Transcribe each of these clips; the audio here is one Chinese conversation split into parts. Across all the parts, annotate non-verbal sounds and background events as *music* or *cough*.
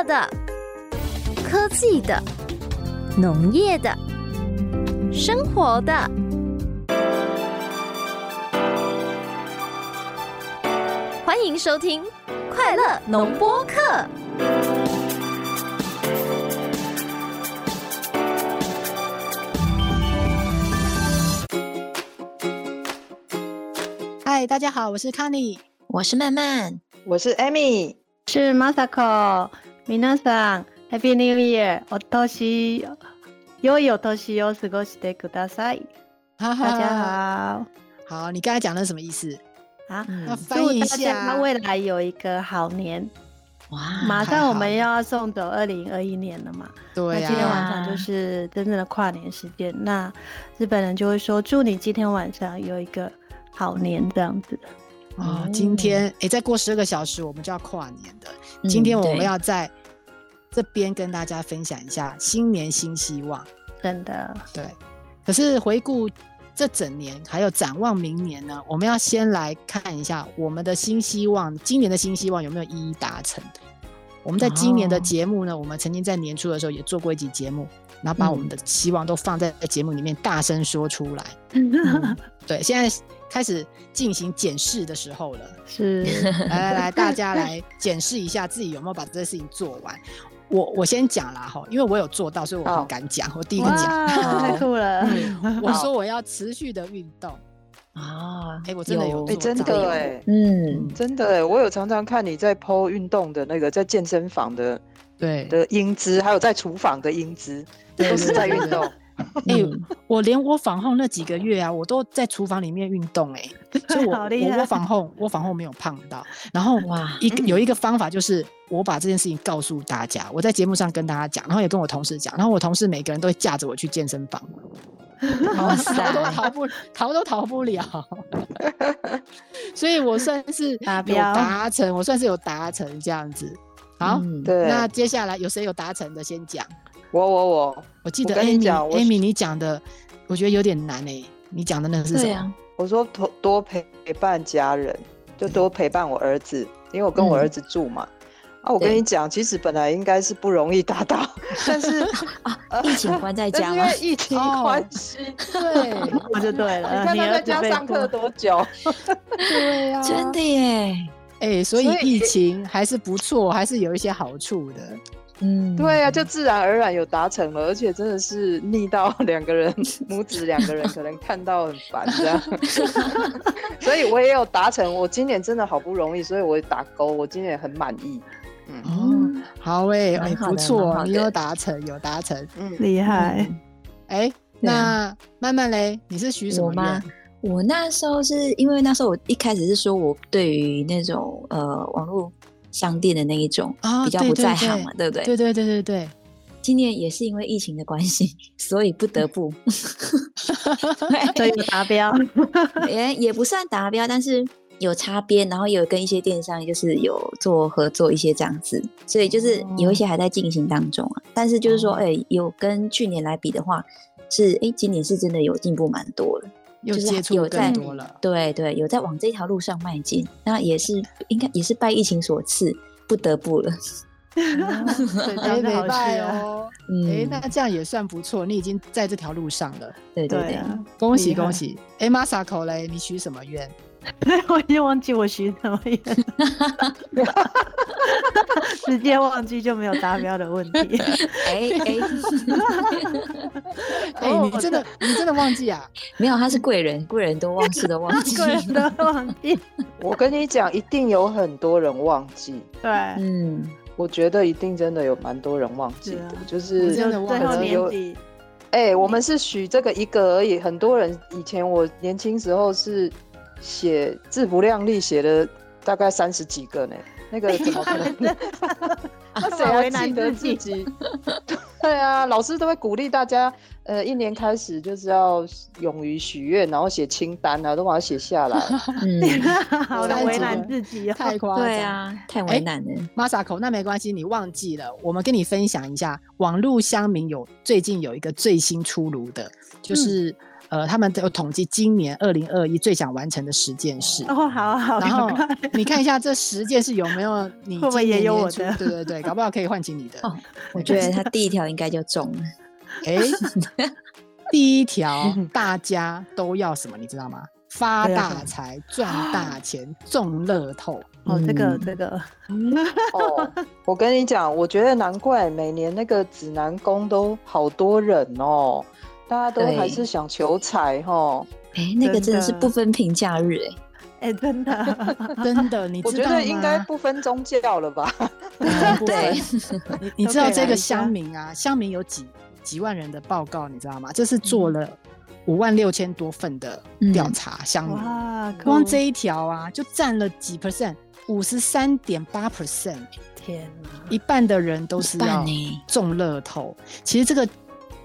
乐的、科技的、农业的、生活的。欢迎收听《快乐农播客》。嗨，大家好，我是 Kenny，我是曼曼，我是 Amy，是 Masako。皆さん，Happy New Year！お年良いお年を过ごしてください。大家好，好，你刚才讲的是什么意思啊？要翻译一下，他未来有一个好年。哇，马上我们又要送走二零二一年了嘛？对啊。那今天晚上就是真正的跨年时间，那日本人就会说祝你今天晚上有一个好年这样子。哦，今天哎、欸，再过十二个小时我们就要跨年的。今天我们要在 这边跟大家分享一下新年新希望。真的，对。可是回顾这整年，还有展望明年呢，我们要先来看一下我们的新希望，今年的新希望有没有一一达成？我们在今年的节目呢，我们曾经在年初的时候也做过一集节目，然后把我们的期望都放在节目里面大声说出来。*laughs* 嗯、对，现在。开始进行检视的时候了，*laughs* 是来来来，大家来 *laughs* 检视一下自己有没有把这件事情做完。我我先讲啦哈，因为我有做到，所以我很敢讲。我第一个讲，太酷了。我说我要持续的运动啊，哎、欸，我真的有，哎、欸，真的哎、欸，嗯，真的哎、欸，我有常常看你在 po 运动的那个在健身房的对的英姿，还有在厨房的英姿，都是在运动。*laughs* 哎、欸，我连我访后那几个月啊，我都在厨房里面运动哎、欸，*laughs* 所以我我我访后我访后没有胖到。然后哇，一个有一个方法就是我把这件事情告诉大家，我在节目上跟大家讲，然后也跟我同事讲，然后我同事每个人都会架着我去健身房，*laughs* 哇塞，逃都逃不逃都逃不了。所以我算是有达成，我算是有达成这样子。好，嗯、对，那接下来有谁有达成的先讲。我我我，我记得 Amy，Amy 你讲的，我觉得有点难诶、欸。你讲的那个是什么？啊、我说多多陪伴家人，就多陪伴我儿子，因为我跟我儿子住嘛。嗯、啊，我跟你讲，其实本来应该是不容易达到，*laughs* 但是 *laughs* 啊，疫情关在家，因为疫情关系，哦、*laughs* 对，我就对了。你看他在家上课多久？对呀、啊，真的耶。哎、欸，所以疫情还是不错，还是有一些好处的。嗯，对啊，就自然而然有达成了，而且真的是腻到 *laughs* 两个人母子两个人可能看到很烦这样，*laughs* 所以我也有达成。我今年真的好不容易，所以我也打勾，我今年很满意。嗯，哦、好诶、欸，哎、欸，不错，你有达成，有达成，嗯，厉害。哎、欸，那慢慢嘞，你是许什么愿？我那时候是因为那时候我一开始是说我对于那种呃网络。商店的那一种比较不在行嘛，对不对？对对对对对。今年也是因为疫情的关系，所以不得不，*laughs* 所以达标，也也不算达标，但是有擦边，然后有跟一些电商就是有做合作一些这样子，所以就是有一些还在进行当中啊。但是就是说，哎、欸，有跟去年来比的话，是哎、欸，今年是真的有进步蛮多了。又接触更多了，对对，有在往这条路上迈进，那也是应该也是拜疫情所赐，不得不了。*laughs* 哎，没拜哦，*laughs* 哎，那这样也算不错，你已经在这条路上了。对对对，恭喜恭喜！哎，Masako 嘞，你许什么愿？*laughs* 我已经忘记我许什么愿，*laughs* 直接忘记就没有达标的问题。哎 *laughs* 哎，哎，你真的你真的忘记啊？没有，他是贵人，贵人都忘事的忘记，贵人都忘记。我跟你讲，一定有很多人忘记。对，嗯，我觉得一定真的有蛮多人忘记的，就是真的忘记。哎，我们是许这个一个而已，很多人以前我年轻时候是。写自不量力，写了大概三十几个呢。那个怎么可能？那谁还记得自己？*laughs* 对啊，老师都会鼓励大家，呃，一年开始就是要勇于许愿，然后写清单啊，都把它写下来。*laughs* 嗯，好为难自己，太夸张。对啊，太为难了。Masako，那没关系，你忘记了，我们跟你分享一下，网络乡民有最近有一个最新出炉的，就是。呃，他们都有统计今年二零二一最想完成的十件事。哦，好好。然后你看一下这十件事有没有你今年年初？会不会也有我的？对对对，搞不好可以唤起你的。哦，*laughs* 我觉得他第一条应该就中了。*laughs* 哎，第一条 *laughs* 大家都要什么？你知道吗？发大财、赚大 *gasps* 钱、中乐透。哦，这个这个。哦，我跟你讲，我觉得难怪每年那个指南宫都好多人哦，大家都还是想求财哈。哎，那个真的是不分平假日哎，哎，真的 *laughs* 真的，你知道？我觉得应该不分宗教了吧？*laughs* 对，你你知道这个乡民啊？乡民有几几万人的报告，你知道吗？这是做了。五万六千多份的调查，乡民、嗯、光这一条啊，就占了几 percent，五十三点八 percent。天哪，一半的人都是要中乐透。其实这个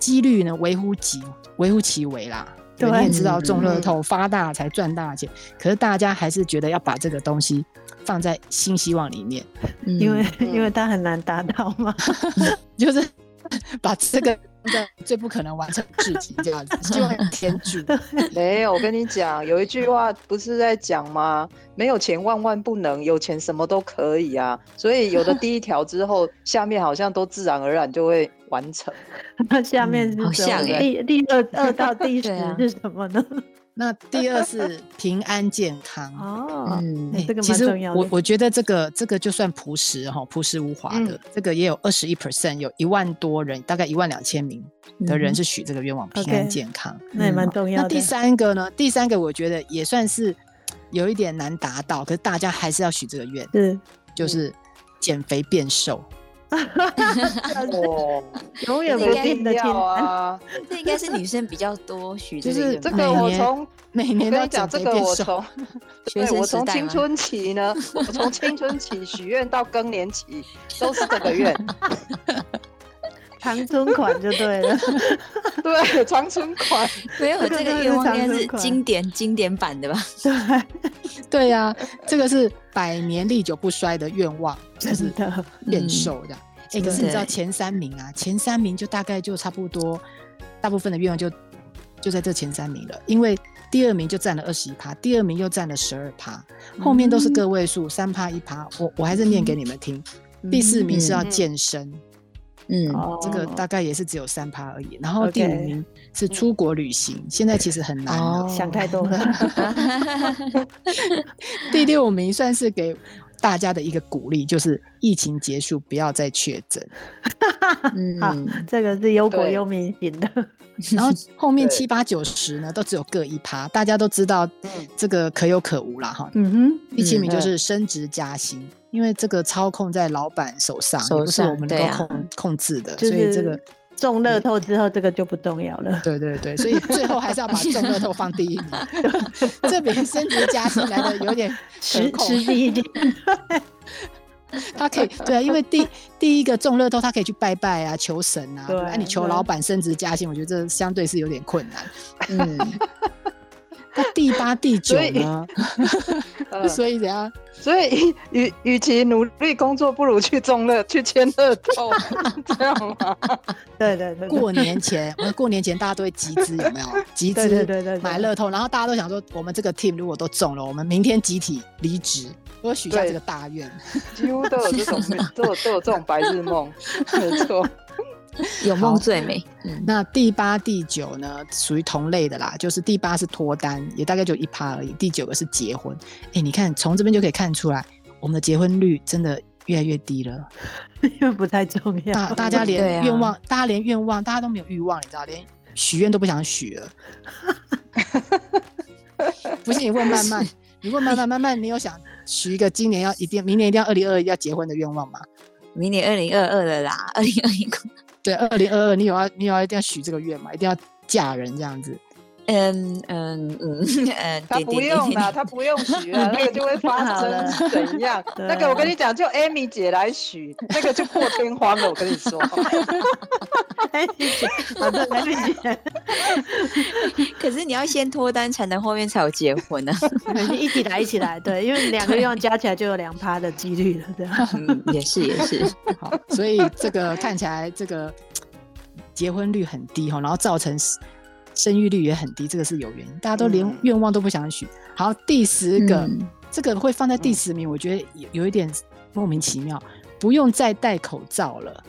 几率呢，微乎其微乎其微啦。对，你也知道中乐透发大才赚大钱，可是大家还是觉得要把这个东西放在新希望里面，嗯、因为因为它很难达到嘛，*laughs* 就是把这个。最不可能完成的事情，这样子就很天助。*laughs* 没有，我跟你讲，有一句话不是在讲吗？没有钱万万不能，有钱什么都可以啊。所以有了第一条之后，*laughs* 下面好像都自然而然就会完成。那 *laughs* 下面是什么？第第二二到第 *laughs* 十是什么呢？*laughs* 那第二是平安健康哦，嗯，这个其实我我觉得这个这个就算朴实哈，朴实无华的，这个也有二十一 percent，有一万多人，大概一万两千名的人是许这个愿望，平安健康，那也蛮重要的。那第三个呢？第三个我觉得也算是有一点难达到，可是大家还是要许这个愿，是就是减肥变瘦。*laughs* 哦，永远不变的天啊！*laughs* 这应该是女生比较多许，就是这个我从每年都讲这个我从，*laughs* 对，我从青春期呢，我从青春期许愿到更年期都是这个愿，长春款就对了，对，长春款没有这个愿望应该是经典经典版的吧？对，对呀，这个是百年历久不衰的愿望，就是变瘦的。哎，可是你知道前三名啊？前三名就大概就差不多，大部分的愿望就就在这前三名了。因为第二名就占了二十一趴，第二名又占了十二趴，后面都是个位数，三趴一趴。我我还是念给你们听。第四名是要健身，这个大概也是只有三趴而已。然后第五名是出国旅行，现在其实很难了，想太多了。*laughs* 第六名算是给。大家的一个鼓励就是疫情结束，不要再确诊。嗯，*laughs* 好，这个是忧国忧民型的。*laughs* 然后后面七八九十呢，都只有各一趴，大家都知道这个可有可无啦哈。嗯哼，第七名就是升职加薪，因为这个操控在老板手上，也不是我们能够控控制的，所以这个。中乐透之后，这个就不重要了。对对对，所以最后还是要把中乐透放第一名，*laughs* 这比升职加薪来的有点实实际一点。*laughs* 他可以对啊，因为第第一个中乐透，他可以去拜拜啊，求神啊。对，啊，你求老板升职加薪，我觉得这相对是有点困难。嗯。*laughs* 那第八、*laughs* 第九呢？*laughs* *laughs* 所以怎样？所以与与其努力工作，不如去中乐去签乐透，这样吗？对对对。过年前，我们过年前大家都会集资，有没有？集资对对对，买乐透，然后大家都想说，我们这个 team 如果都中了，我们明天集体离职，我许下这个大愿。几乎都有这种，都有都有这种白日梦，没错。*laughs* 有梦最美。嗯，那第八、第九呢，属于同类的啦。就是第八是脱单，也大概就一趴而已。第九个是结婚。哎、欸，你看从这边就可以看出来，我们的结婚率真的越来越低了，*laughs* 因为不太重要。大大家连愿望，啊、大家连愿望，大家都没有欲望，你知道，连许愿都不想许了。*laughs* 不信你问慢慢，你问慢慢，慢慢，你有想许一个今年要一定，明年一定要二零二一要结婚的愿望吗？明年二零二二了啦，二零二一。对，二零二二，你有要你有要一定要许这个愿嘛？一定要嫁人这样子？嗯嗯嗯嗯，他不用啦，他不用许了，*laughs* 那个就会发生怎样？*laughs* 那个我跟你讲，就 Amy 姐来许，那个就破天荒了。我跟你说，Amy 姐，好的，Amy 姐。*laughs* 可是你要先脱单，才能后面才有结婚呢。一起来，一起来，对，*laughs* 因为两个愿望加起来就有两趴的几率了，对吧。嗯，也是也是。好，所以这个看起来这个结婚率很低哈，然后造成。生育率也很低，这个是有原因，大家都连愿望都不想许。好，第十个，嗯、这个会放在第十名，我觉得有有一点莫名其妙，不用再戴口罩了。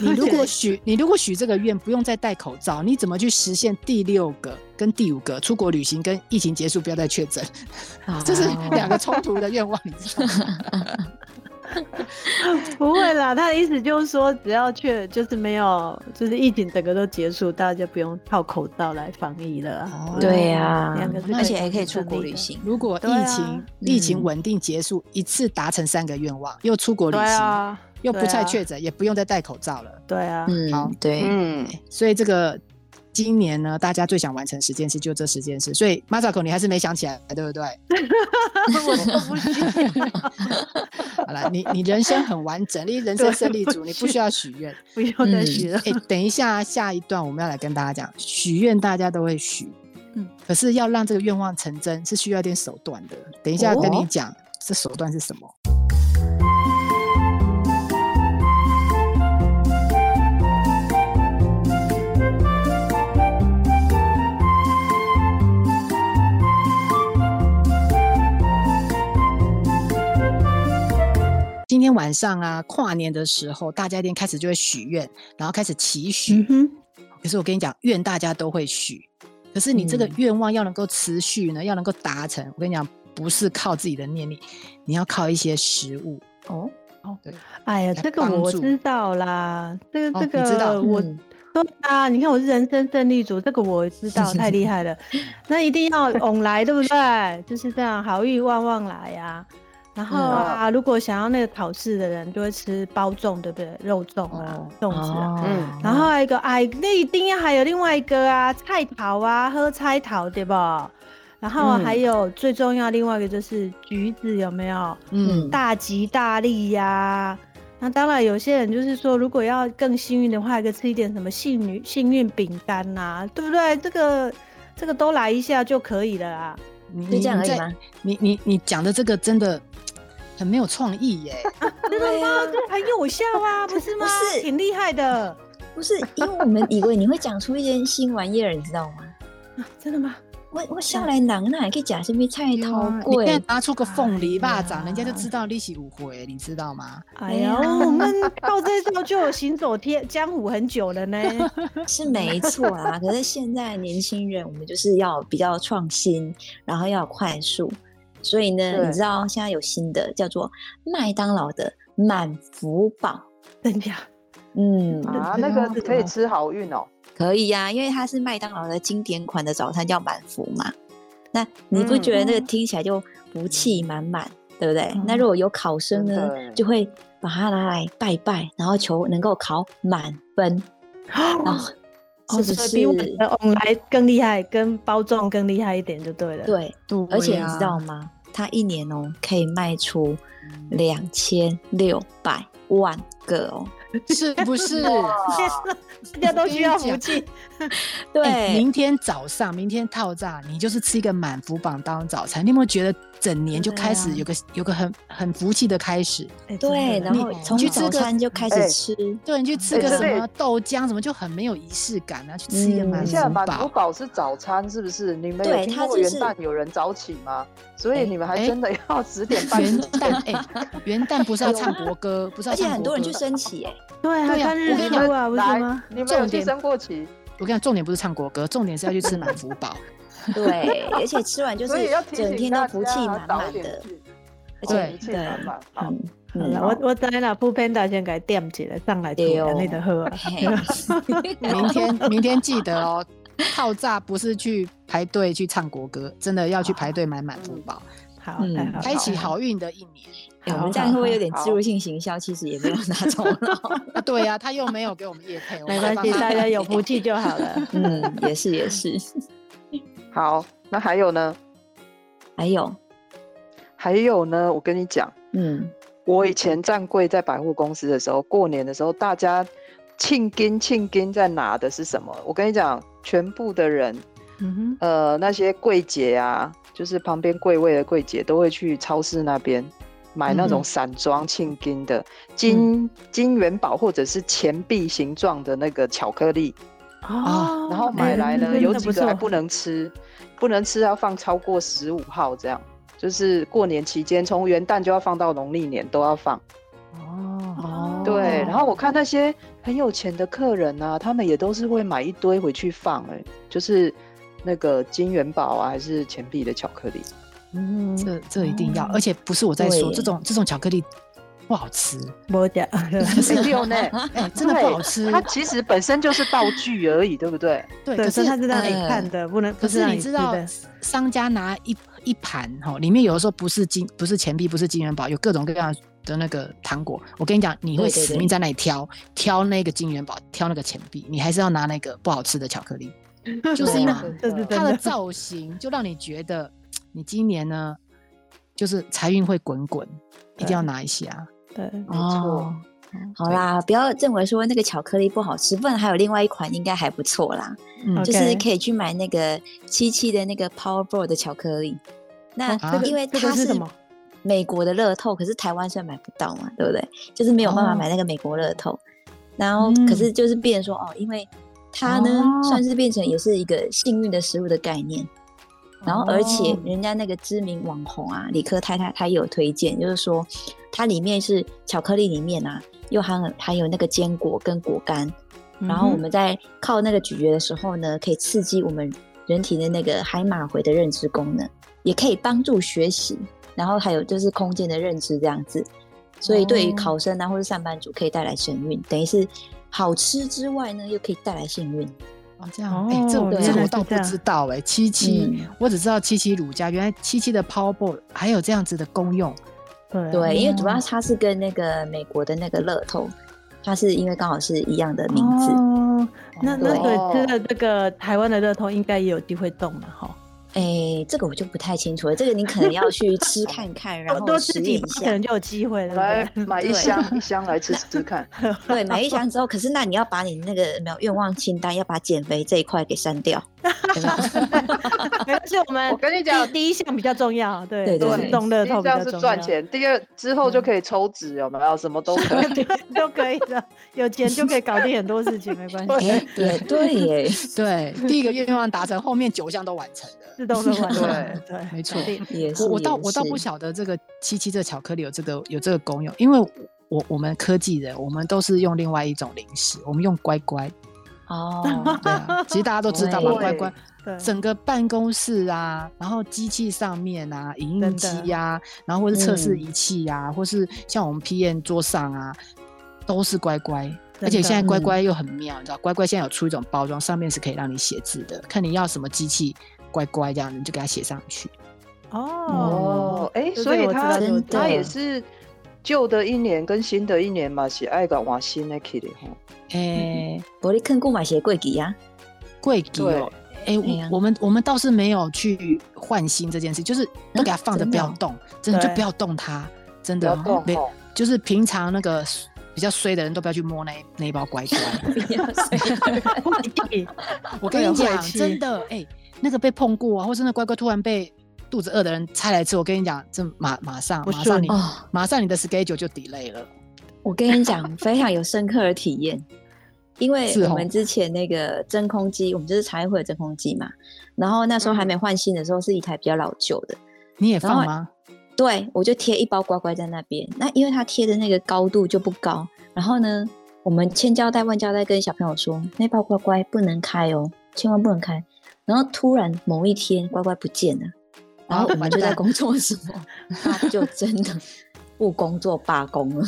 你 *laughs* 如果许你如果许这个愿，不用再戴口罩，你怎么去实现第六个跟第五个出国旅行跟疫情结束不要再确诊？*laughs* 这是两个冲突的愿望，你知道吗？*laughs* 不会啦，他的意思就是说，只要确就是没有，就是疫情整个都结束，大家就不用靠口罩来防疫了。哦、对呀、啊，而且还可以出国旅行。如果疫情、啊、疫情稳定结束，嗯、一次达成三个愿望，又出国旅行，啊、又不再确诊，啊、也不用再戴口罩了。对啊，嗯好，对，嗯，所以这个。今年呢，大家最想完成十件事，就这十件事。所以，Masako，你还是没想起来，对不对？*laughs* 我都不信。*laughs* 好了，你你人生很完整，你人生胜利组，你不需要许愿，不用再许了。哎、嗯欸，等一下，下一段我们要来跟大家讲，许愿大家都会许，嗯，可是要让这个愿望成真，是需要一点手段的。等一下跟你讲，哦、这手段是什么？今天晚上啊，跨年的时候，大家一定开始就会许愿，然后开始祈许。嗯、可是我跟你讲，愿大家都会许，可是你这个愿望要能够持续呢，嗯、要能够达成，我跟你讲，不是靠自己的念力，你要靠一些食物。哦哦，对，哎呀，这个我知道啦，这个这个、哦、知道我对啊，你看我是人生胜利组，这个我知道，太厉害了。*laughs* 那一定要往来，对不对？就是这样，好运旺旺来呀、啊。然后啊，嗯、如果想要那个考试的人，就会吃包粽，对不对？肉粽啊，粽、哦、子啊。嗯。然后还有一个，哎，那一定要还有另外一个啊，菜桃啊，喝菜桃，对不？然后还有最重要另外一个就是橘子，有没有？嗯。大吉大利呀、啊！那当然，有些人就是说，如果要更幸运的话，可以吃一点什么幸运幸运饼干呐，对不对？这个这个都来一下就可以了啊。你就这样而已吗？你你你讲的这个真的。很没有创意耶，真的吗？这很有效啊，不是吗？不是，挺厉害的。不是，因为我们以为你会讲出一些新玩意儿，你知道吗？真的吗？我我笑来囊那还可以讲什么菜头贵？你拿出个凤梨巴掌，人家就知道利息五回，你知道吗？哎呀，我们到这招就有行走天 *laughs* 江湖很久了呢。是没错啊，可是现在年轻人，我们就是要比较创新，然后要快速。所以呢，你知道现在有新的叫做麦当劳的满福堡，*laughs* 真的？嗯啊，那个可以吃好运哦。可以呀、啊，因为它是麦当劳的经典款的早餐，叫满福嘛。那你不觉得那个听起来就福气满满，嗯、对不对？嗯、那如果有考生呢，就会把它拿来拜拜，然后求能够考满分。*gasps* 哦，是不是比我们的来更厉害，跟包装更厉害一点就对了。对，对啊、而且你知道吗？它一年哦可以卖出两千六百万个哦。*laughs* 是不是？*laughs* 大家都需要福气。*laughs* 对、欸，明天早上，明天套炸，你就是吃一个满福榜当早餐。你有没有觉得整年就开始有个、啊、有个很很福气的开始？对，然后从早餐就开始吃，对，你去吃个什么豆浆，什么就很没有仪式感啊。去吃一个满福堡。满福堡是早餐，是不是？你们有听过元旦有人早起吗？所以你们还真的要十点半元旦？哎，元旦不是要唱 *laughs* 国歌，不是要唱国歌？而且很多人去升旗，哎。对啊，看日出啊，不是吗？你们有去升过旗？我跟你讲，重点不是唱国歌，重点是要去吃满福宝。*laughs* 对，而且吃完就是整天都福气满满的。对对，好，我我在那铺片大先给垫起来，上来对那个喝。*laughs* *laughs* 明天明天记得哦，套炸不是去排队去唱国歌，真的要去排队买满福宝。好，开启好运的一年。我们这样会不会有点植入性行销？其实也没有拿走 *laughs* 啊。*laughs* 对呀，他又没有给我们业配，没关系，大家有福气就好了。*laughs* 嗯，也是也是。好，那还有呢？还有，还有呢？我跟你讲，嗯，我以前站柜在百货公司的时候，过年的时候，大家庆金庆金在拿的是什么？我跟你讲，全部的人，嗯哼，呃，那些柜姐啊，就是旁边柜位的柜姐，都会去超市那边。买那种散装庆金的金金元宝或者是钱币形状的那个巧克力，啊，然后买来呢，有几个还不能吃，不能吃要放超过十五号这样，就是过年期间从元旦就要放到农历年都要放。哦，对，然后我看那些很有钱的客人啊，他们也都是会买一堆回去放，哎，就是那个金元宝啊，还是钱币的巧克力。嗯，这这一定要，而且不是我在说这种这种巧克力。不好吃，没假，没有呢，*laughs* 真的不好吃。它其实本身就是道具而已，对不对？*laughs* 对，可是它是让你看的，不能。可是你知道，商家拿一一盘哈，里面有的时候不是金，不是钱币，不是金元宝，有各种各样的那个糖果。我跟你讲，你会死命在那里挑，挑那个金元宝，挑那个钱币，你还是要拿那个不好吃的巧克力，*laughs* 就是因为它的造型就让你觉得你今年呢，就是财运会滚滚，一定要拿一下。对，没错。哦、好啦，不要认为说那个巧克力不好吃，不然还有另外一款应该还不错啦。嗯，就是可以去买那个七七的那个 Powerball 的巧克力。那因为它是美国的乐透，可是台湾虽然买不到嘛，对不对？就是没有办法买那个美国乐透。哦、然后，可是就是变成说，哦，因为它呢，哦、算是变成也是一个幸运的食物的概念。然后，而且人家那个知名网红啊，理科太太，她也有推荐，就是说它里面是巧克力里面啊，又含含有那个坚果跟果干，然后我们在靠那个咀嚼的时候呢，可以刺激我们人体的那个海马回的认知功能，也可以帮助学习，然后还有就是空间的认知这样子，所以对于考生啊或者上班族可以带来神运，哦、等于是好吃之外呢，又可以带来幸运。哦，这样，哎，这我这我倒不知道哎，七七，我只知道七七乳加，原来七七的 Powerball 还有这样子的功用。对，因为主要它是跟那个美国的那个乐透，它是因为刚好是一样的名字。哦，那那个，这个这个台湾的乐透应该也有机会动嘛，哈。哎、欸，这个我就不太清楚了。这个你可能要去 *laughs* 吃看看，然后多吃几下，可能就有机会了。来买一箱 *laughs* 一箱来吃吃看。*laughs* 对，买一箱之后，可是那你要把你那个没有愿望清单，要把减肥这一块给删掉。没关系，我们我跟你讲，第一项比较重要。对对对，动乐透比较重要。第一项是赚钱，第二之后就可以抽脂，有没有？什么都可以，都可以的。有钱就可以搞定很多事情，没关系。对对耶，对，第一个愿望达成，后面九项都完成了。自动的完成，对对，没错。我我倒我倒不晓得这个七七这巧克力有这个有这个功用，因为我我们科技人，我们都是用另外一种零食，我们用乖乖。哦，对啊，*laughs* 其实大家都知道嘛，乖乖，整个办公室啊，然后机器上面啊，影印机呀，然后或是测试仪器呀，或是像我们 PM 桌上啊，都是乖乖。而且现在乖乖又很妙，你知道，乖乖现在有出一种包装，上面是可以让你写字的，看你要什么机器。乖乖，这样你就给他写上去。哦，哎，所以他他也是旧的一年跟新的一年嘛，是爱个换新的起的哈。哎，玻璃坑库买些贵机呀，贵机哦。哎，我们我们倒是没有去换新这件事，就是都给他放着不要动，真的就不要动它，真的。没，就是平常那个比较衰的人都不要去摸那那一包乖乖。*laughs* *laughs* 我跟你讲，真的，哎。那个被碰过啊，或是那乖乖突然被肚子饿的人拆来吃，我跟你讲，这马马上马上你、哦、马上你的 schedule 就 delay 了。我跟你讲，非常有深刻的体验，因为我们之前那个真空机，哦、我们就是茶叶会的真空机嘛，然后那时候还没换新的时候，是一台比较老旧的。你也放吗？对，我就贴一包乖乖在那边。那因为它贴的那个高度就不高，然后呢，我们千交代万交代跟小朋友说，那包乖乖不能开哦，千万不能开。然后突然某一天，乖乖不见了，然后我们就在工作的时候，*laughs* 他就真的不工作罢工了。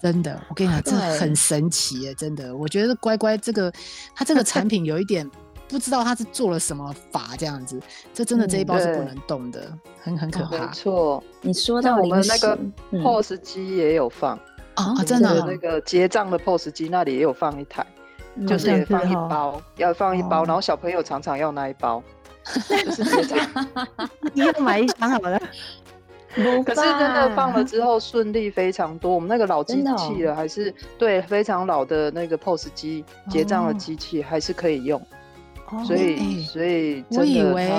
真的，我跟你讲，这很神奇耶！真的，我觉得乖乖这个，它这个产品有一点不知道它是做了什么法这样子，这真的这一包是不能动的，很很可怕。没错，你说到我们那个 POS 机也有放啊，真的那个结账的 POS 机那里也有放一台。就是也放一包，要放一包，然后小朋友常常要那一包，就是这样。*laughs* 你要买一箱好了。*laughs* 可是真的放了之后顺利非常多。我们那个老机器了，还是对非常老的那个 POS 机结账的机器还是可以用。所以，所以我以为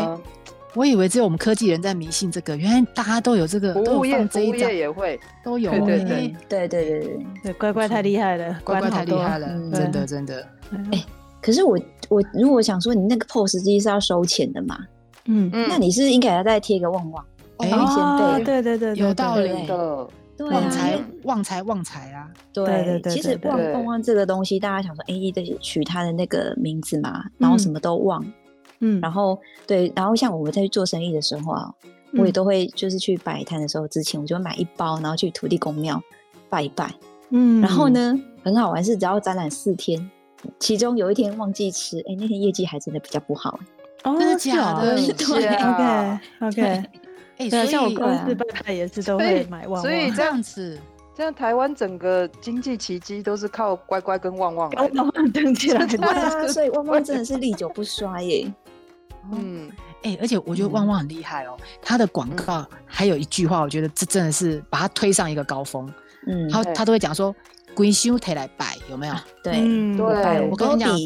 我以为只有我们科技人在迷信这个，原来大家都有这个。服务业，服务业也会都有。对对对对对对，乖乖太厉害了，乖乖太厉害了，真的真的。哎，可是我我如果想说，你那个 POS 机是要收钱的嘛？嗯嗯，那你是应该要再贴个旺旺，哎，先备，对对对，有道理的。旺财旺财旺财啊！对对对，其实旺旺旺这个东西，大家想说，哎，得取它的那个名字嘛，然后什么都旺，嗯，然后对，然后像我们在去做生意的时候啊，我也都会就是去摆摊的时候之前，我就会买一包，然后去土地公庙拜一拜，嗯，然后呢，很好玩是只要展览四天，其中有一天忘记吃，哎，那天业绩还真的比较不好，真的假的？*laughs* 对，OK *laughs* OK。哎，所以像我公司拜拜也是都会买旺旺，所以这样子，这样台湾整个经济奇迹都是靠乖乖跟旺旺来 *laughs* 登起来的。对啊，所以旺旺真的是历久不衰耶。嗯，哎，而且我觉得旺旺很厉害哦，他的广告还有一句话，我觉得这真的是把他推上一个高峰。嗯，他他都会讲说“归修提来摆”，有没有？对对，我跟你讲，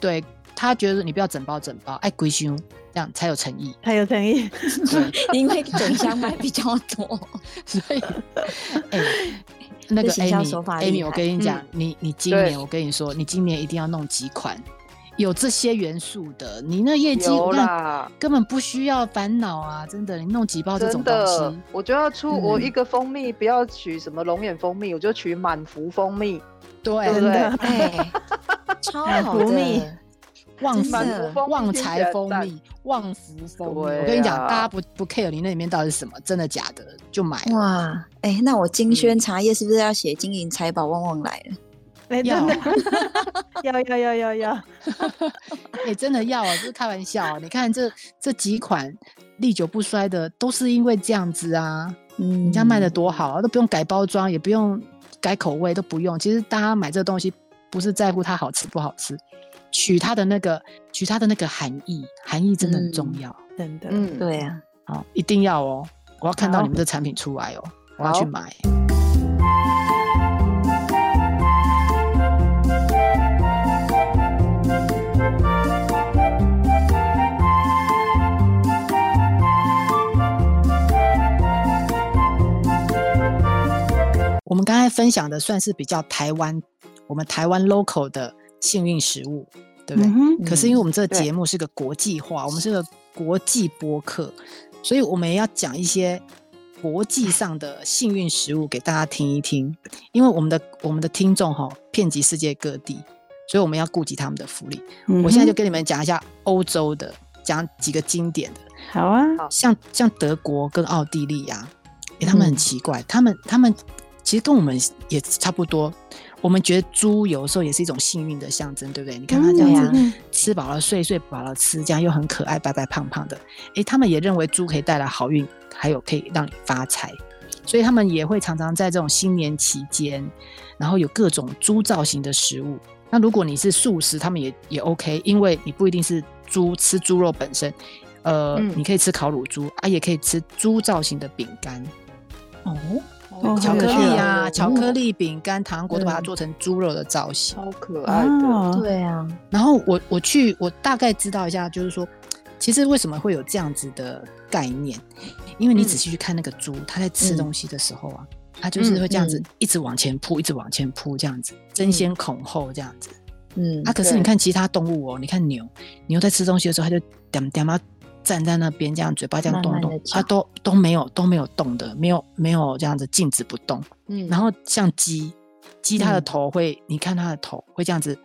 对他觉得你不要整包整包，哎，归修。这样才有诚意，才有诚意。对，*laughs* 因为整箱买比较多，*laughs* 所以，*laughs* 哎、欸，那个 Amy，Amy，我跟你讲，嗯、你你今年，我跟你说，你今年一定要弄几款有这些元素的，你那业绩那根本不需要烦恼啊！真的，你弄几包这种东西，我就要出我一个蜂蜜，不要取什么龙眼蜂蜜，我就取满福蜂蜜，对对不对？*laughs* 哎，超好的。旺福旺财蜂蜜，旺福蜂蜜。我跟你讲，大家不不 care 你那里面到底是什么，真的假的就买。哇，哎，那我金萱茶叶是不是要写金银财宝旺旺来了？哎，真的，要要要要要，*laughs* 哎，真的要啊，就是开玩笑。你看这这几款历久不衰的，都是因为这样子啊。嗯，人家卖的多好，啊都不用改包装，也不用改口味，都不用。其实大家买这个东西，不是在乎它好吃不好吃。取它的那个，取它的那个含义，含义真的很重要，嗯、真的，嗯，对啊，好，一定要哦，我要看到你们的产品出来哦，我要去买。我们刚才分享的算是比较台湾，我们台湾 local 的。幸运食物，对不对？嗯、可是因为我们这个节目是个国际化，我们是个国际播客，所以我们也要讲一些国际上的幸运食物给大家听一听。因为我们的我们的听众哈，遍及世界各地，所以我们要顾及他们的福利。嗯、我现在就跟你们讲一下欧洲的，讲几个经典的。好啊，像像德国跟奥地利啊，欸、他们很奇怪，嗯、他们他们其实跟我们也差不多。我们觉得猪有时候也是一种幸运的象征，对不对？你看它这样子吃饱了睡，睡饱了吃，这样又很可爱，白白胖胖的。诶，他们也认为猪可以带来好运，还有可以让你发财，所以他们也会常常在这种新年期间，然后有各种猪造型的食物。那如果你是素食，他们也也 OK，因为你不一定是猪吃猪肉本身，呃，嗯、你可以吃烤乳猪啊，也可以吃猪造型的饼干。哦。巧克力啊，巧克力饼干、糖果都把它做成猪肉的造型，超可爱的。对啊，然后我我去，我大概知道一下，就是说，其实为什么会有这样子的概念？因为你仔细去看那个猪，它在吃东西的时候啊，它就是会这样子一直往前扑，一直往前扑，这样子争先恐后这样子。嗯，啊，可是你看其他动物哦，你看牛，牛在吃东西的时候，它就点点嘛。站在那边，这样嘴巴这样动动，它都都没有都没有动的，没有没有这样子静止不动。嗯，然后像鸡，鸡它的头会，你看它的头会这样子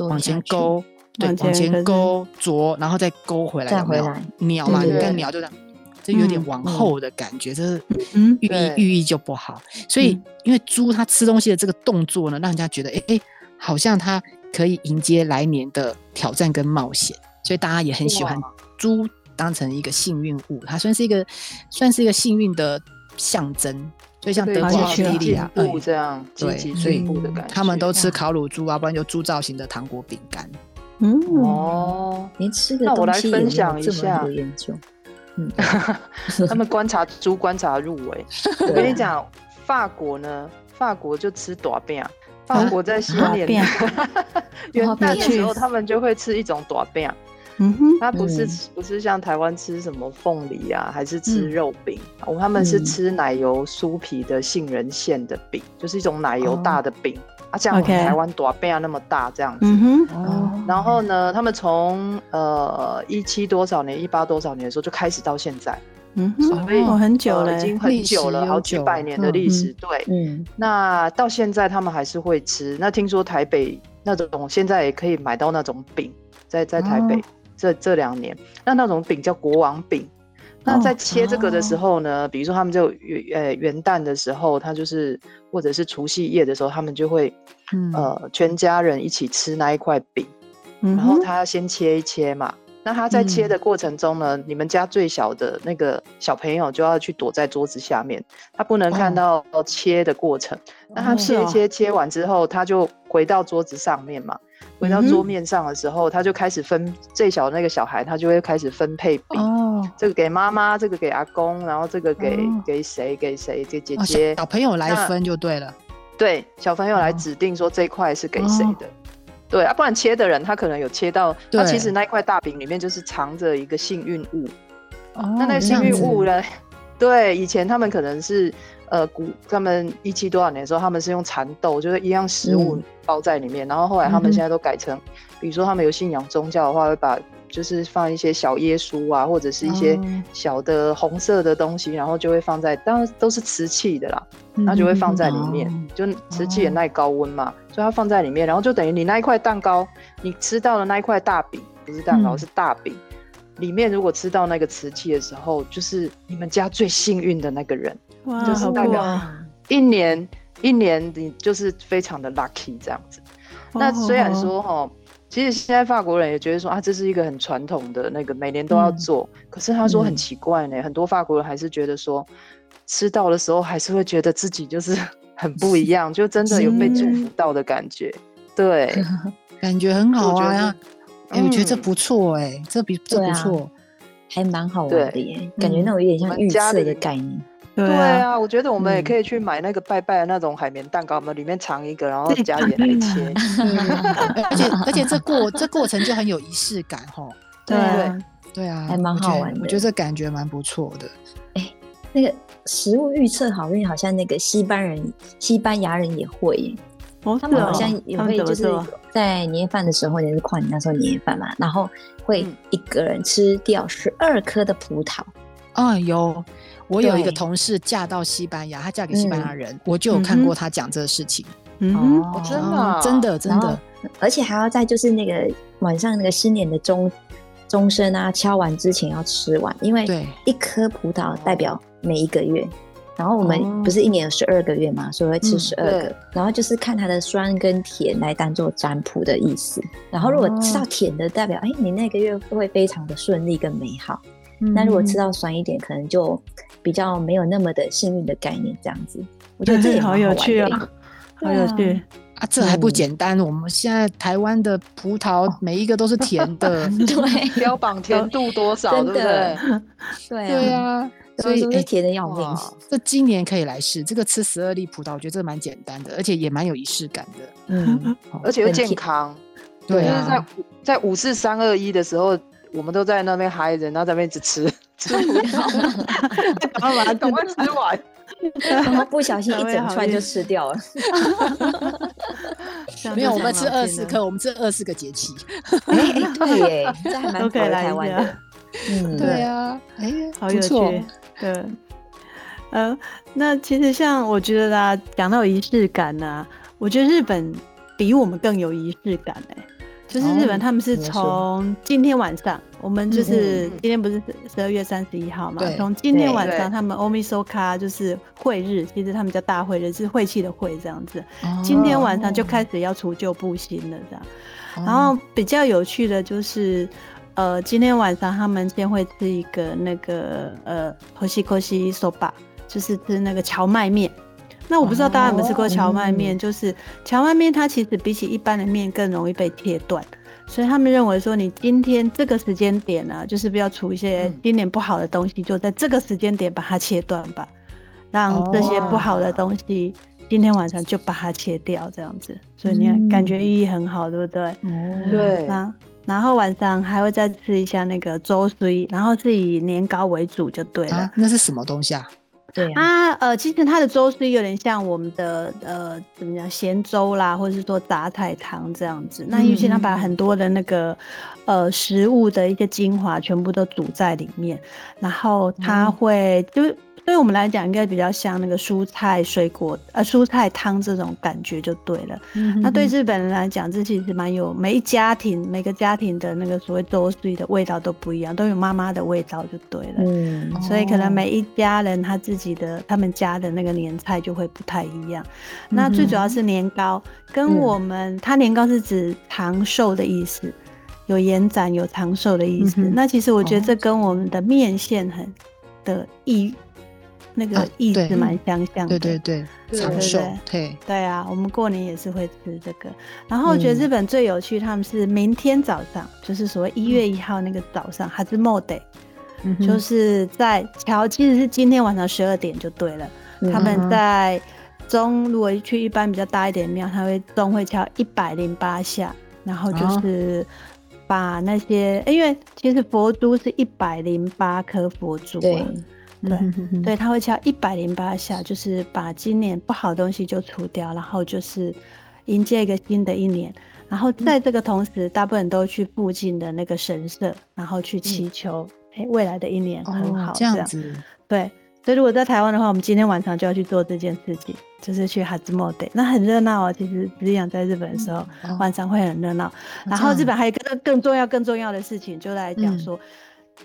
往前勾，对，往前勾啄，然后再勾回来。再回来，鸟嘛，你看鸟就这样，这有点往后的感觉，这是寓意寓意就不好。所以，因为猪它吃东西的这个动作呢，让人家觉得，哎哎，好像它可以迎接来年的挑战跟冒险，所以大家也很喜欢猪。当成一个幸运物，它算是一个算是一个幸运的象征，所以像德国、奥地利啊，这样对，所以他们都吃烤乳猪啊，不然就猪造型的糖果饼干。嗯。哦，连吃的东西分享一下。有研究。嗯，*laughs* 他们观察猪观察入围。我跟你讲，法国呢，法国就吃大饼，法国在新年 *laughs* 元旦的时候，他们就会吃一种大饼。嗯哼，他不是不是像台湾吃什么凤梨啊，还是吃肉饼？哦，他们是吃奶油酥皮的杏仁馅的饼，就是一种奶油大的饼。啊，这样台湾多变啊那么大这样子。嗯哼。哦。然后呢，他们从呃一七多少年、一八多少年的时候就开始到现在。嗯哼。所以很久了，已经很久了，好几百年的历史。对。嗯。那到现在他们还是会吃。那听说台北那种现在也可以买到那种饼，在在台北这这两年，那那种饼叫国王饼。那在切这个的时候呢，比如说他们就元呃元旦的时候，他就是或者是除夕夜的时候，他们就会呃全家人一起吃那一块饼，然后他先切一切嘛。那他在切的过程中呢，你们家最小的那个小朋友就要去躲在桌子下面，他不能看到切的过程。那他切一切切完之后，他就回到桌子上面嘛。回到桌面上的时候，他就开始分最小的那个小孩，他就会开始分配饼。哦，这个给妈妈，这个给阿公，然后这个给给谁给谁给姐姐。小朋友来分就对了。对，小朋友来指定说这块是给谁的。对啊，不然切的人他可能有切到，他其实那一块大饼里面就是藏着一个幸运物。哦，那那个幸运物呢？*laughs* 对，以前他们可能是。呃，古他们一七多少年的时候，他们是用蚕豆，就是一样食物包在里面。嗯、然后后来他们现在都改成，嗯、比如说他们有信仰宗教的话，会把就是放一些小耶稣啊，或者是一些小的红色的东西，嗯、然后就会放在，当然都是瓷器的啦，然后就会放在里面，嗯、就瓷器也耐高温嘛，哦、所以它放在里面，然后就等于你那一块蛋糕，你吃到的那一块大饼，不是蛋糕，嗯、是大饼。里面如果吃到那个瓷器的时候，就是你们家最幸运的那个人，哇就是代表一年一年你就是非常的 lucky 这样子。那虽然说哈，其实现在法国人也觉得说啊，这是一个很传统的那个每年都要做，嗯、可是他说很奇怪呢，嗯、很多法国人还是觉得说吃到的时候还是会觉得自己就是很不一样，*laughs* 就真的有被祝福到的感觉，嗯、对，*laughs* 感觉很好啊。哎，我觉得这不错哎，这比这不错，还蛮好玩的耶，感觉那种有点像预测的概念。对啊，我觉得我们也可以去买那个拜拜的那种海绵蛋糕，我们里面藏一个，然后加盐来切。而且而且这过这过程就很有仪式感哈。对对啊，还蛮好玩的。我觉得这感觉蛮不错的。哎，那个食物预测好运，好像那个西班人、西班牙人也会。他们好像也会就是在年夜饭的时候，也是跨年那时候年夜饭嘛，然后会一个人吃掉十二颗的葡萄。啊，有，我有一个同事嫁到西班牙，她嫁给西班牙人，我就有看过她讲这个事情。哦，真的，真的，真的，而且还要在就是那个晚上那个新年的钟钟声啊敲完之前要吃完，因为一颗葡萄代表每一个月。然后我们不是一年有十二个月嘛，所以会吃十二个。嗯、然后就是看它的酸跟甜来当做占卜的意思。然后如果吃到甜的，代表哎，你那个月会非常的顺利跟美好。嗯、那如果吃到酸一点，可能就比较没有那么的幸运的概念。这样子，我觉得这也好，好有趣啊，好有趣啊！这还不简单，嗯、我们现在台湾的葡萄每一个都是甜的，*laughs* 对，标榜甜度多少，对不对？*laughs* 对对啊。所以哎，甜的要命！这今年可以来试这个吃十二粒葡萄，我觉得这蛮简单的，而且也蛮有仪式感的。嗯，*laughs* 而且又健康。对啊，在在五四三二一的时候，我们都在那边嗨着，然后在那边一直吃 *laughs* 吃葡萄，赶快把它赶快吃完，然后不小心一整串就吃掉了。*laughs* 没有，我们吃二十颗，我们吃二十个节气。哎，对耶，这还蛮都可以来台湾的。嗯，对啊，哎，好有趣。对，呃，那其实像我觉得啦，讲到仪式感呢、啊，我觉得日本比我们更有仪式感哎、欸。就是日本他们是从今天晚上，我们就是今天不是十二月三十一号嘛，从今天晚上他们 Omisoka 就是会日，其实他们叫大会日，是晦气的晦这样子。今天晚上就开始要除旧布新了这样。然后比较有趣的就是。呃，今天晚上他们先会吃一个那个呃 koshi soba，就是吃那个荞麦面。那我不知道大家有没有吃过荞麦面，哦、就是荞麦面它其实比起一般的面更容易被切断，所以他们认为说你今天这个时间点呢、啊，就是不要出一些今年不好的东西，就在这个时间点把它切断吧，让这些不好的东西今天晚上就把它切掉，这样子。所以你看，感觉意义很好，对不对？嗯，对。啊然后晚上还会再吃一下那个粥水，然后是以年糕为主就对了。啊、那是什么东西啊？对啊，呃，其实它的粥是有点像我们的呃，怎么讲咸粥啦，或者是说杂菜汤这样子。那因为它把很多的那个呃食物的一个精华全部都煮在里面，然后它会、嗯、就。对我们来讲，应该比较像那个蔬菜水果，呃，蔬菜汤这种感觉就对了。嗯、那对日本人来讲，这其实蛮有每一家庭每个家庭的那个所谓周岁的味道都不一样，都有妈妈的味道就对了。嗯，所以可能每一家人他自己的他们家的那个年菜就会不太一样。嗯、那最主要是年糕，跟我们、嗯、它年糕是指长寿的意思，有延展有长寿的意思、嗯。那其实我觉得这跟我们的面线很的意。那个意思蛮相像的，对对对，长寿，对对啊，我们过年也是会吃这个。然后我觉得日本最有趣，他们是明天早上，就是所谓一月一号那个早上，还是 m o d a y 就是在敲，其实是今天晚上十二点就对了。他们在钟，如果去一般比较大一点庙，他会钟会敲一百零八下，然后就是把那些，因为其实佛珠是一百零八颗佛珠。对。对，对，他会敲一百零八下，就是把今年不好的东西就除掉，然后就是迎接一个新的一年。然后在这个同时，大部分人都去附近的那个神社，然后去祈求，哎、嗯，未来的一年很好这样，哦，这样子。对，所以如果在台湾的话，我们今天晚上就要去做这件事情，就是去哈兹莫德，那很热闹哦。其实只想在日本的时候，嗯哦，晚上会很热闹。然后日本还有一个更重要、更重要的事情，就来讲说，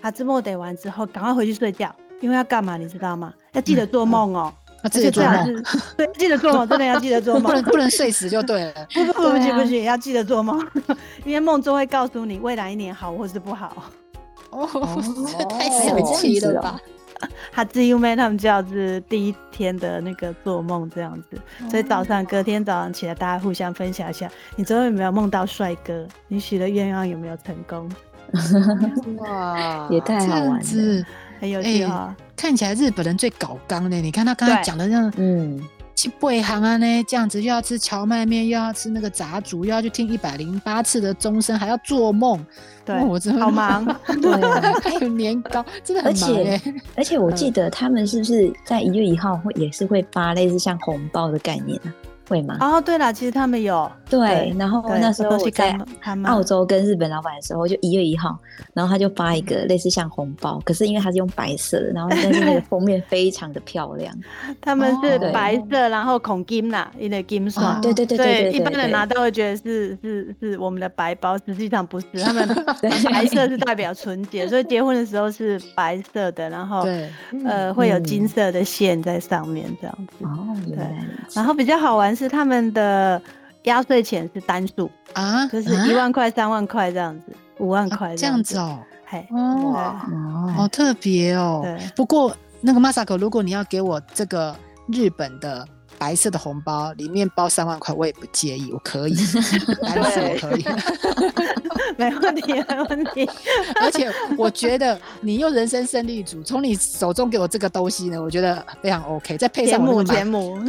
哈兹莫德完之后，赶快回去睡觉。因为要干嘛，你知道吗？要记得做梦哦、嗯、记得做梦。对，记得做梦，*laughs* 真的要记得做梦，不能不能睡死就对了。不不不，不行不行，要记得做梦，*laughs* 因为梦中会告诉你未来一年好或是不好。哦，这太神奇了吧！哈兹优妹他们叫是第一天的那个做梦这样子，所以早上隔天早上起来，大家互相分享一下，你昨天有没有梦到帅哥？你许的愿望有没有成功？*laughs* 哇，也太好玩了。很有趣哈、欸，看起来日本人最搞刚的。你看他刚才讲的那样，嗯，去背行啊呢，这样子又要吃荞麦面，又要吃那个杂煮，又要去听一百零八次的钟声，还要做梦。对，哦、我真的好 *laughs* 忙。对，还 *laughs* 有年糕，真的很忙。而且，而且我记得他们是不是在一月一号会也是会发类似像红包的概念啊？会吗？哦，对了，其实他们有对，对，然后那时候我在澳洲跟日本老板的时候，就一月一号，然后他就发一个类似像红包，可是因为它是用白色的，然后但是那个 *laughs* 封面非常的漂亮。他们是白色，然后孔金呐，一个金刷，对对对对，一般人拿到会觉得是是是我们的白包，实际上不是，*laughs* 他们白色是代表纯洁，所以结婚的时候是白色的，然后呃会有金色的线在上面这样子。哦，对，然后比较好玩。是他们的压岁钱是单数啊，就是一万块、三万块这样子，五万块这样子哦，嘿，哦，好特别哦。对，不过那个 Masako，如果你要给我这个日本的。白色的红包里面包三万块，我也不介意，我可以，*laughs* 白色我可以，*laughs* 没问题，没问题。而且我觉得你用人生胜利组从你手中给我这个东西呢，我觉得非常 OK。再配上我那个满，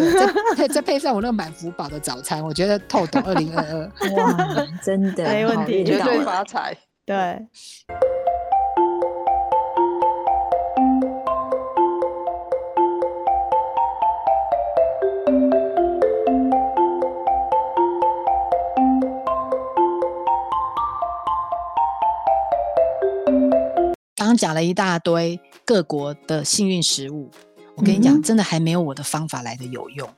再 *laughs* 再配上我那个满福宝的早餐，我觉得透懂二零二二，哇，真的。没问题，绝对发财，对。讲了一大堆各国的幸运食物，我跟你讲，真的还没有我的方法来的有用。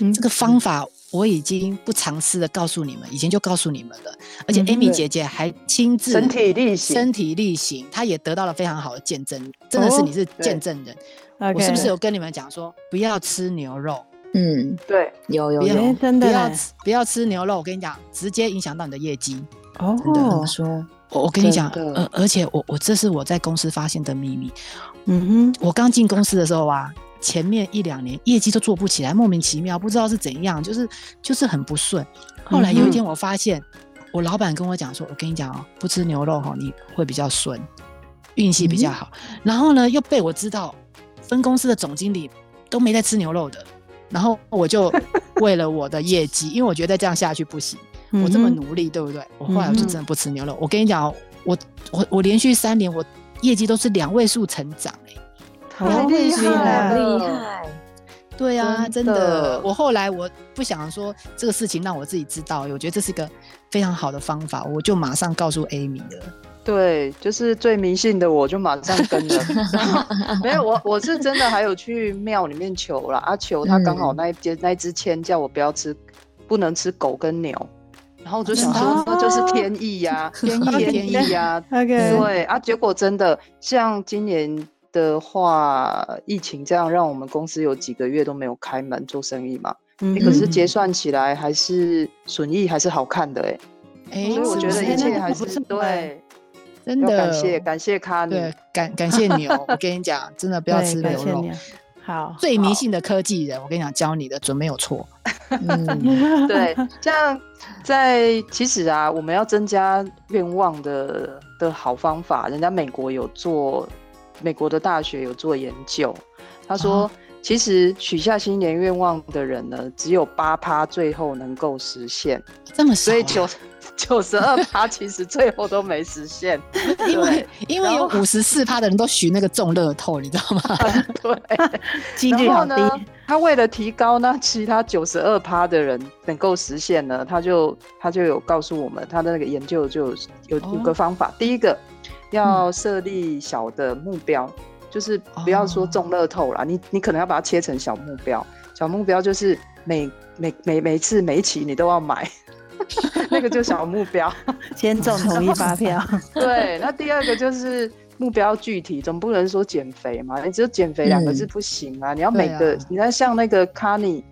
嗯、这个方法我已经不尝试的告诉你们，以前就告诉你们了，而且 Amy 姐姐还亲自身体力行，身体力行，她也得到了非常好的见证，真的是你是见证人。哦、我是不是有跟你们讲说不要吃牛肉？嗯，对，有有真的不要吃不要吃牛肉，我跟你讲，直接影响到你的业绩。哦，真的怎么说？我我跟你讲，呃，而且我我这是我在公司发现的秘密。嗯哼，我刚进公司的时候啊，前面一两年业绩都做不起来，莫名其妙，不知道是怎样，就是就是很不顺。后来有一天我发现，嗯、我老板跟我讲说，我跟你讲哦，不吃牛肉哈，你会比较顺，运气比较好、嗯。然后呢，又被我知道分公司的总经理都没在吃牛肉的，然后我就为了我的业绩，因为我觉得这样下去不行。我这么努力，对不对？我后来我就真的不吃牛肉。嗯、我跟你讲，我我我连续三年我业绩都是两位数成长，太厉害了，厉害。对啊，真的，真的。我后来我不想说这个事情让我自己知道，我觉得这是个非常好的方法，我就马上告诉 Amy 了。对，就是最迷信的，我就马上跟了。*laughs* 没有，我我是真的还有去庙里面求了，啊求他刚好那一间、嗯、那一支签叫我不要吃，不能吃狗跟牛。然后我就想说，那就是天意呀、*laughs* 啊，天意天意呀。*laughs* 对啊，结果真的像今年的话，疫情这样，让我们公司有几个月都没有开门做生意嘛。嗯，可是结算起来还是损益还是好看的哎、欸。所以我觉得一切还是，是对。真的感谢感谢卡尼，对感感谢牛。我跟你讲，真的不要吃牛肉。好，最迷信的科技人，我跟你讲，教你的准没有错。*laughs* 嗯，*laughs* 对，*laughs* 像在其实啊，我们要增加愿望的的好方法，人家美国有做，美国的大学有做研究，他说，哦、其实许下新年愿望的人呢，只有八趴最后能够实现，这么少、啊，所以就。*laughs* 九十二趴其实最后都没实现，*laughs* 因为因为有五十四趴的人都许那个中乐透，你知道吗？*laughs* 对，然后呢，他为了提高呢，其他九十二趴的人能够实现呢，他就他就有告诉我们，他的那个研究就有五个方法。哦、第一个要设立小的目标，嗯、就是不要说中乐透啦，哦、你你可能要把它切成小目标，小目标就是每每每每次每一期你都要买。*laughs* 那个就小目标，*laughs* 先中统一发票。*laughs* 对，那第二个就是目标具体，总不能说减肥嘛？你只有减肥两个字不行啊！嗯、你要每个，啊、你看像那个卡尼，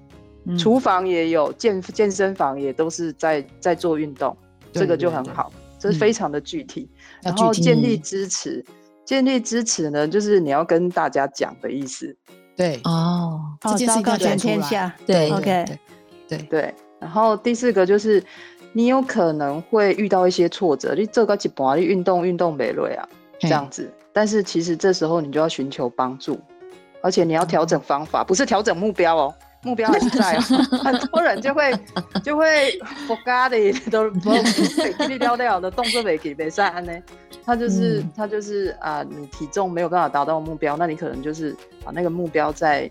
厨房也有健健身房也都是在在做运动，这个就很好，这是非常的具体。嗯、然后建立支持，建立支持呢，就是你要跟大家讲的意思。对哦，这件事告全天下。对，OK，对对。然后第四个就是，你有可能会遇到一些挫折，你这个几把你运动运动没累啊，这样子。但是其实这时候你就要寻求帮助，而且你要调整方法，不是调整目标哦，目标还是在哦。*laughs* 很多人就会就会不嘎的都不给你聊聊的动作没给没上呢，他就是他就是啊，你体重没有办法达到目标，那你可能就是把那个目标在。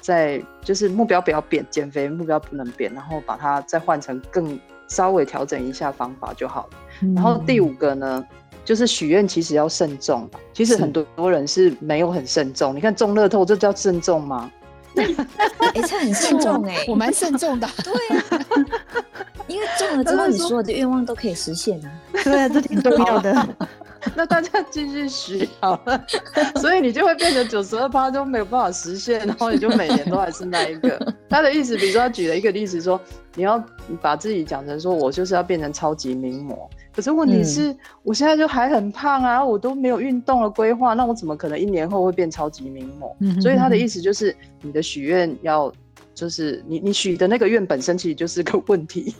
在就是目标不要变，减肥目标不能变，然后把它再换成更稍微调整一下方法就好了。嗯、然后第五个呢，就是许愿其实要慎重。其实很多多人是没有很慎重。你看中乐透，这叫慎重吗？*laughs* 哎、欸，这很慎重哎、欸，我蛮慎重的。*laughs* 对啊，因为中了之后，你所有的愿望都可以实现啊。对啊，这挺重要的。*laughs* 那大家继续许好了，*laughs* 所以你就会变成九十二趴都没有办法实现，然后你就每年都还是那一个。*laughs* 他的意思，比如说他举了一个例子说，你要把自己讲成说我就是要变成超级名模，可是问题是，嗯、我现在就还很胖啊，我都没有运动的规划，那我怎么可能一年后会变超级名模？所以他的意思就是，你的许愿要就是你你许的那个愿本身其实就是个问题，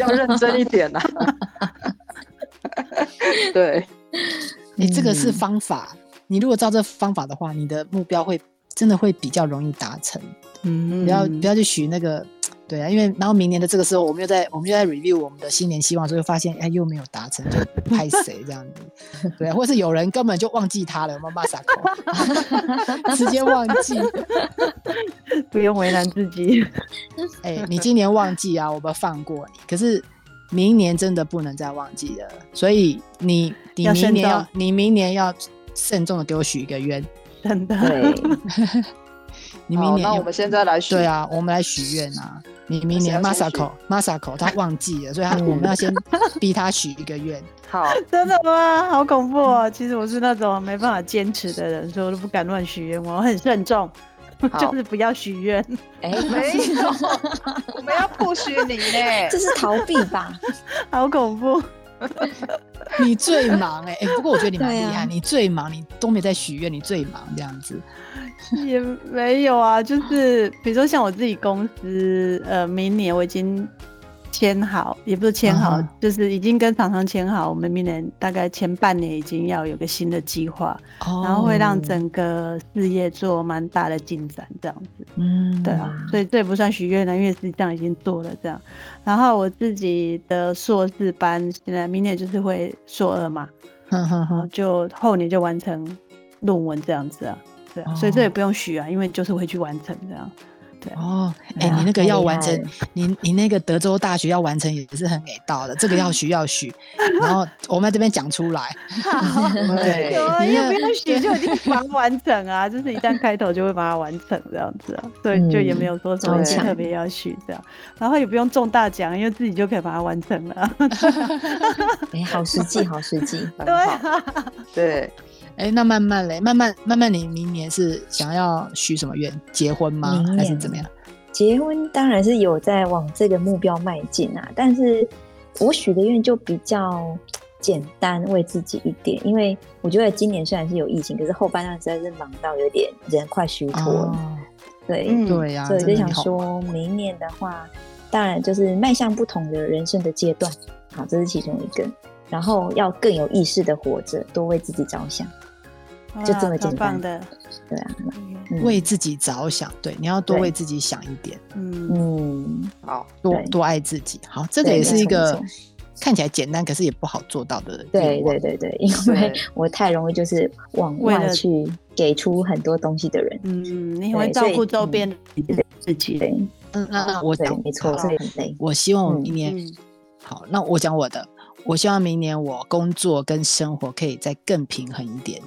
要认真一点啊。*laughs* 对，*laughs* 你、欸、这个是方法。嗯、你如果照这方法的话，你的目标会真的会比较容易达成。嗯，不要不要去许那个，对啊，因为然后明年的这个时候，我们又在我们又在 review 我们的新年希望，所以发现哎又没有达成，就拍谁这样子。*laughs* 对啊，或是有人根本就忘记他了，有没有马萨克，*laughs* 直接忘记，*laughs* 不用为难自己。哎、欸，你今年忘记啊，我们放过你。可是。明年真的不能再忘记了，所以你你明年要，要你明年要慎重的给我许一个愿，真的。对你明年，那我们现在来许。对啊，我们来许愿啊！你明年 Masako Masako 他忘记了，所以他我们要先逼他许一个愿。*laughs* 好，*laughs* 真的吗？好恐怖哦！其实我是那种没办法坚持的人，所以我都不敢乱许愿，我很慎重。*laughs* 就是不要许愿，哎、欸，没有，我们要不许你呢，这是逃避吧？好恐怖！*laughs* 你最忙哎、欸欸，不过我觉得你蛮厉害，啊、你最忙，你都没在许愿，你最忙这样子。也没有啊，就是比如说像我自己公司，呃，明年我已经。签好也不是签好，嗯、就是已经跟厂商签好，我们明年大概前半年已经要有个新的计划，哦、然后会让整个事业做蛮大的进展，这样子。嗯，对啊，所以这也不算许愿了，因为实际上已经做了这样。然后我自己的硕士班现在明年就是会硕二嘛，嗯哼哼，就后年就完成论文这样子啊。对啊，所以这也不用许啊，因为就是会去完成这样。对。哦，哎，你那个要完成，你你那个德州大学要完成也是很给到的，这个要许要许，然后我们在这边讲出来 *laughs* *laughs* 对，因为不用许就已经把它完成啊，就是一旦开头就会把它完成这样子啊，所以就也没有说什么特别要许这样，然后也不用中大奖，因为自己就可以把它完成了，*laughs* 哎，好实际，好实际，对，对。哎，那慢慢嘞，慢慢慢慢，你明年是想要许什么愿？结婚吗？还是怎么样？结婚当然是有在往这个目标迈进啊，但是我许的愿就比较简单，为自己一点，因为我觉得今年虽然是有疫情，可是后半段实在是忙到有点人快虚脱了。哦、对、嗯、对呀、啊，所以就想说明年的话，当然就是迈向不同的人生的阶段，好，这是其中一个，然后要更有意识的活着，多为自己着想。就这么简单的，对啊，为自己着想，对，你要多为自己想一点，嗯。嗯，好。多多爱自己，好，这个也是一个看起来简单，可是也不好做到的，对对对 *laughs* 对，因为我太容易就是往外去给出很多东西的人，嗯，你会照顾周边的自己，嗯，那那我讲没错，所以很累。我希望我明年，好，那我讲我的，我希望明年我工作跟生活可以再更平衡一点。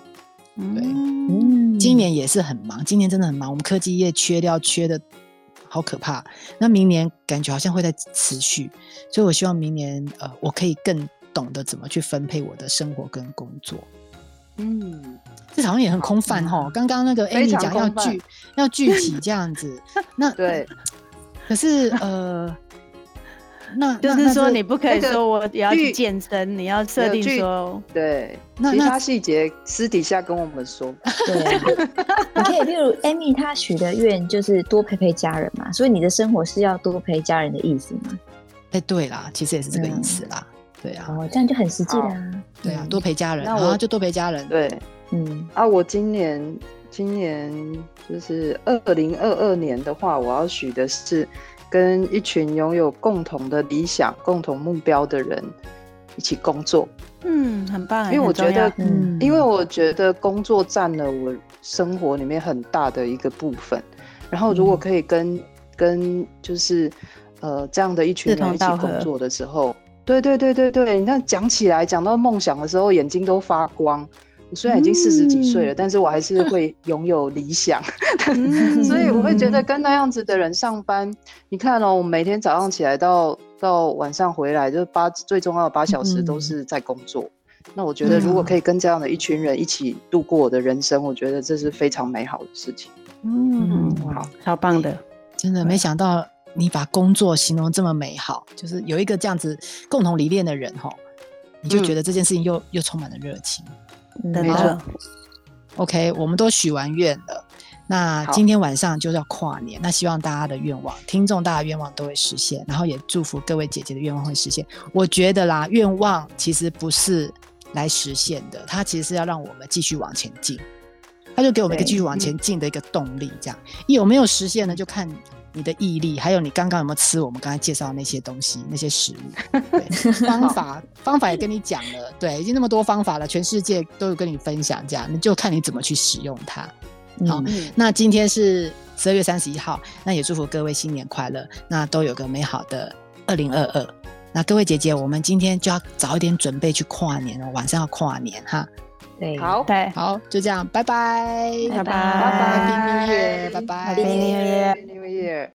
对，嗯，今年也是很忙，今年真的很忙。我们科技业缺料缺的好可怕。那明年感觉好像会在持续，所以我希望明年呃，我可以更懂得怎么去分配我的生活跟工作。嗯，这好像也很空泛哈。刚刚那个 Amy 讲要具要具体这样子，那 *laughs* 对，可是呃。那就是说，你不可以说我也要去健身，你要设定说，对，其他细节私底下跟我们说。对，你可以，例如 Amy 她许的愿就是多陪陪家人嘛，所以你的生活是要多陪家人的意思吗？哎，对啦，其实也是这个意思啦。对啊，哦，这样就很实际啦。对啊，多陪家人，然后就多陪家人。对，嗯，啊，我今年今年就是二零二二年的话，我要许的是。跟一群拥有共同的理想、共同目标的人一起工作，嗯，很棒。因为我觉得，嗯，因为我觉得工作占了我生活里面很大的一个部分。然后，如果可以跟、嗯、跟就是呃这样的一群人一起工作的时候，对对对对对，你看讲起来讲到梦想的时候，眼睛都发光。我虽然已经四十几岁了，嗯、但是我还是会拥有理想，*laughs* 嗯、*laughs* 所以我会觉得跟那样子的人上班，嗯、你看哦，我每天早上起来到到晚上回来，就八最重要的八小时都是在工作。嗯、那我觉得如果可以跟这样的一群人一起度过我的人生，我觉得这是非常美好的事情。嗯，好，超棒的，真的没想到你把工作形容这么美好，就是有一个这样子共同理念的人哈，你就觉得这件事情又、嗯、又充满了热情。没错，OK，我们都许完愿了。那今天晚上就要跨年，那希望大家的愿望，听众大家的愿望都会实现，然后也祝福各位姐姐的愿望会实现。我觉得啦，愿望其实不是来实现的，它其实是要让我们继续往前进，它就给我们一个继续往前进的一个动力。这样，有没有实现呢？就看。你的毅力，还有你刚刚有没有吃我们刚才介绍的那些东西，那些食物？*laughs* 对，方法方法也跟你讲了，对，已经那么多方法了，全世界都有跟你分享，这样你就看你怎么去使用它。好，嗯、那今天是十二月三十一号，那也祝福各位新年快乐，那都有个美好的二零二二。那各位姐姐，我们今天就要早一点准备去跨年了，晚上要跨年哈。对，好，对，好，就这样，拜拜，拜拜，拜拜，Happy New Year，拜拜，Happy New Year。New Year